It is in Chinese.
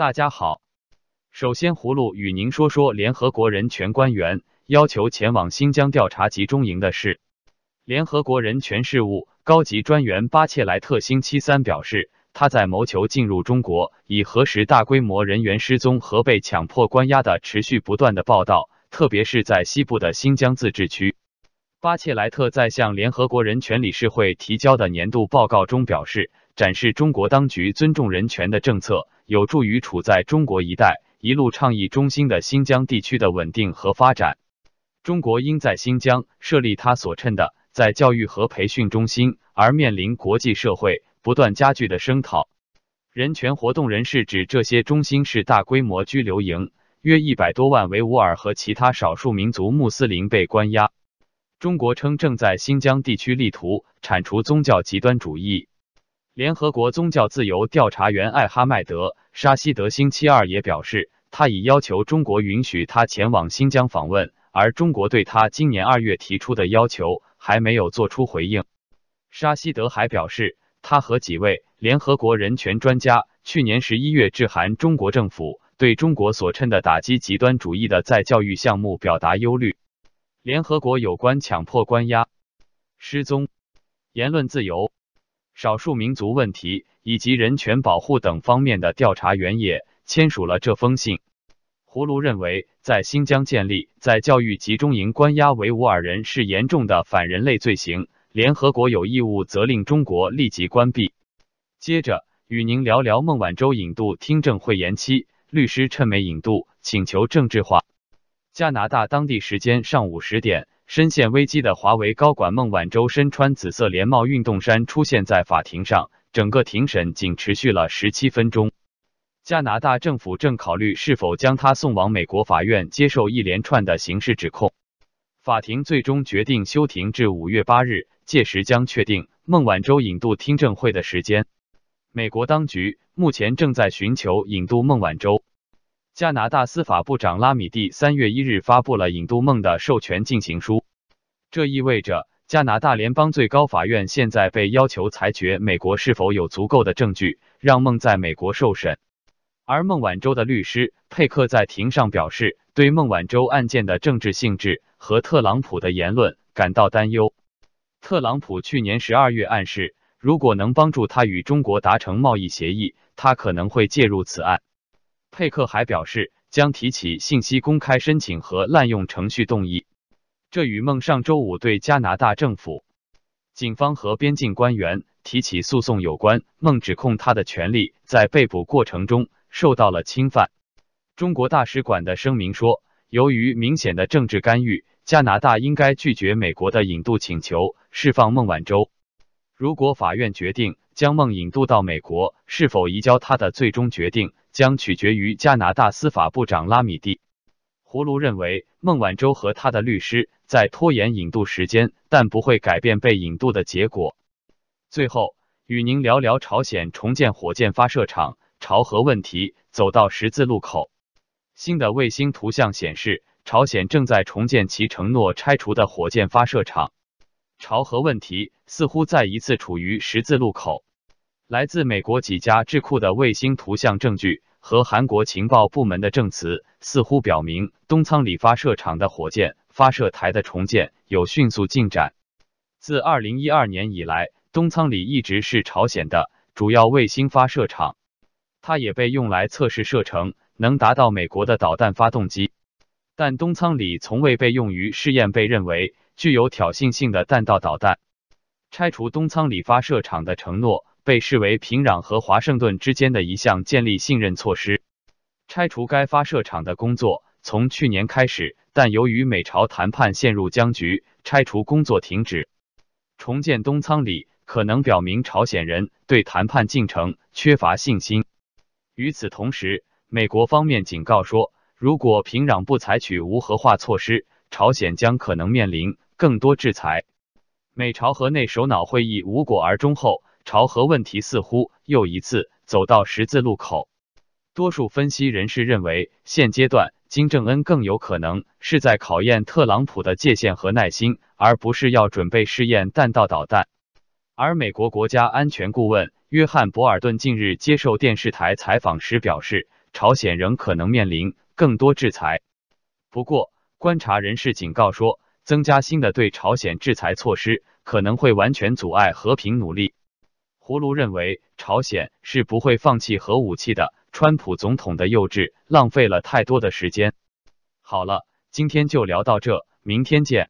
大家好，首先葫芦与您说说联合国人权官员要求前往新疆调查集中营的事。联合国人权事务高级专员巴切莱特星期三表示，他在谋求进入中国，以核实大规模人员失踪和被强迫关押的持续不断的报道，特别是在西部的新疆自治区。巴切莱特在向联合国人权理事会提交的年度报告中表示，展示中国当局尊重人权的政策，有助于处在中国一带一路倡议中心的新疆地区的稳定和发展。中国应在新疆设立他所称的在教育和培训中心，而面临国际社会不断加剧的声讨。人权活动人士指，这些中心是大规模拘留营，约一百多万维吾尔和其他少数民族穆斯林被关押。中国称正在新疆地区力图铲除宗教极端主义。联合国宗教自由调查员艾哈迈德·沙希德星期二也表示，他已要求中国允许他前往新疆访问，而中国对他今年二月提出的要求还没有做出回应。沙希德还表示，他和几位联合国人权专家去年十一月致函中国政府，对中国所称的打击极端主义的再教育项目表达忧虑。联合国有关强迫关押、失踪、言论自由、少数民族问题以及人权保护等方面的调查员也签署了这封信。胡卢认为，在新疆建立在教育集中营关押维吾尔人是严重的反人类罪行，联合国有义务责令中国立即关闭。接着，与您聊聊孟晚舟引渡听证会延期，律师趁美引渡请求政治化。加拿大当地时间上午十点，深陷危机的华为高管孟晚舟身穿紫色连帽运动衫出现在法庭上，整个庭审仅持续了十七分钟。加拿大政府正考虑是否将他送往美国法院接受一连串的刑事指控。法庭最终决定休庭至五月八日，届时将确定孟晚舟引渡听证会的时间。美国当局目前正在寻求引渡孟晚舟。加拿大司法部长拉米蒂三月一日发布了引渡孟的授权进行书，这意味着加拿大联邦最高法院现在被要求裁决美国是否有足够的证据让孟在美国受审。而孟晚舟的律师佩克在庭上表示，对孟晚舟案件的政治性质和特朗普的言论感到担忧。特朗普去年十二月暗示，如果能帮助他与中国达成贸易协议，他可能会介入此案。佩克还表示，将提起信息公开申请和滥用程序动议。这与孟上周五对加拿大政府、警方和边境官员提起诉讼有关。孟指控他的权利在被捕过程中受到了侵犯。中国大使馆的声明说，由于明显的政治干预，加拿大应该拒绝美国的引渡请求，释放孟晚舟。如果法院决定将孟引渡到美国，是否移交他的最终决定。将取决于加拿大司法部长拉米蒂。胡卢认为，孟晚舟和他的律师在拖延引渡时间，但不会改变被引渡的结果。最后，与您聊聊朝鲜重建火箭发射场，朝核问题走到十字路口。新的卫星图像显示，朝鲜正在重建其承诺拆除的火箭发射场。朝核问题似乎再一次处于十字路口。来自美国几家智库的卫星图像证据和韩国情报部门的证词，似乎表明东仓里发射场的火箭发射台的重建有迅速进展。自二零一二年以来，东仓里一直是朝鲜的主要卫星发射场，它也被用来测试射程能达到美国的导弹发动机。但东仓里从未被用于试验被认为具有挑衅性的弹道导弹。拆除东仓里发射场的承诺。被视为平壤和华盛顿之间的一项建立信任措施。拆除该发射场的工作从去年开始，但由于美朝谈判陷入僵局，拆除工作停止。重建东仓里可能表明朝鲜人对谈判进程缺乏信心。与此同时，美国方面警告说，如果平壤不采取无核化措施，朝鲜将可能面临更多制裁。美朝核内首脑会议无果而终后。朝核问题似乎又一次走到十字路口。多数分析人士认为，现阶段金正恩更有可能是在考验特朗普的界限和耐心，而不是要准备试验弹道导弹。而美国国家安全顾问约翰·博尔顿近日接受电视台采访时表示，朝鲜仍可能面临更多制裁。不过，观察人士警告说，增加新的对朝鲜制裁措施可能会完全阻碍和平努力。胡卢认为，朝鲜是不会放弃核武器的。川普总统的幼稚浪费了太多的时间。好了，今天就聊到这，明天见。